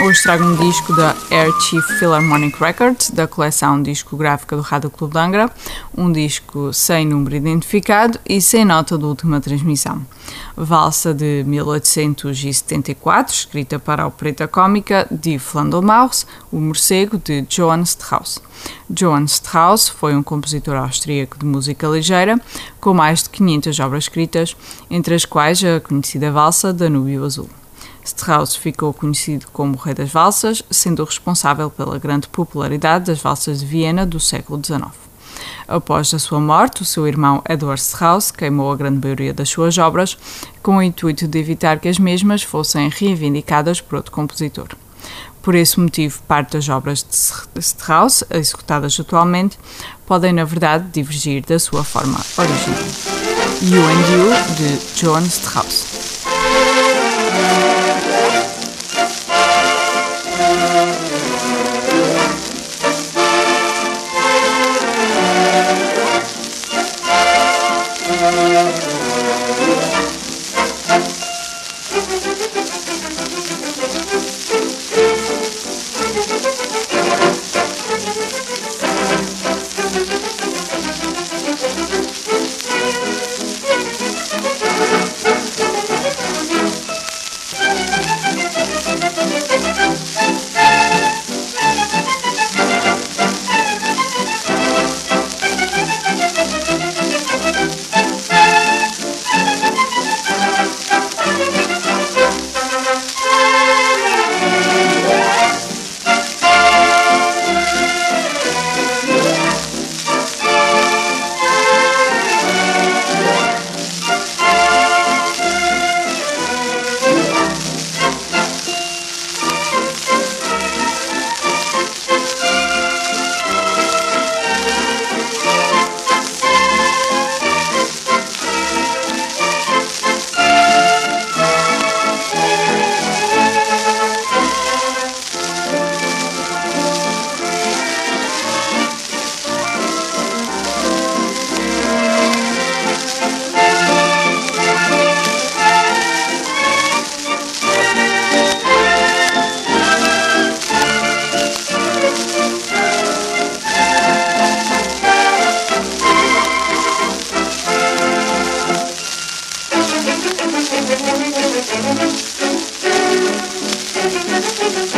Hoje trago um disco da Air Chief Philharmonic Records, da coleção discográfica do Rádio Clube de Angra, um disco sem número identificado e sem nota de última transmissão. Valsa de 1874, escrita para a opereta cómica de Flandelmaus, O Morcego, de Johann Strauss. Johann Strauss foi um compositor austríaco de música ligeira, com mais de 500 obras escritas, entre as quais a conhecida valsa Danúbio Azul. Strauss ficou conhecido como Rei das Valsas, sendo responsável pela grande popularidade das valsas de Viena do século XIX. Após a sua morte, o seu irmão Edward Strauss queimou a grande maioria das suas obras, com o intuito de evitar que as mesmas fossem reivindicadas por outro compositor. Por esse motivo, parte das obras de Strauss, executadas atualmente, podem, na verdade, divergir da sua forma original. You and You, de Johann Strauss. Thank you.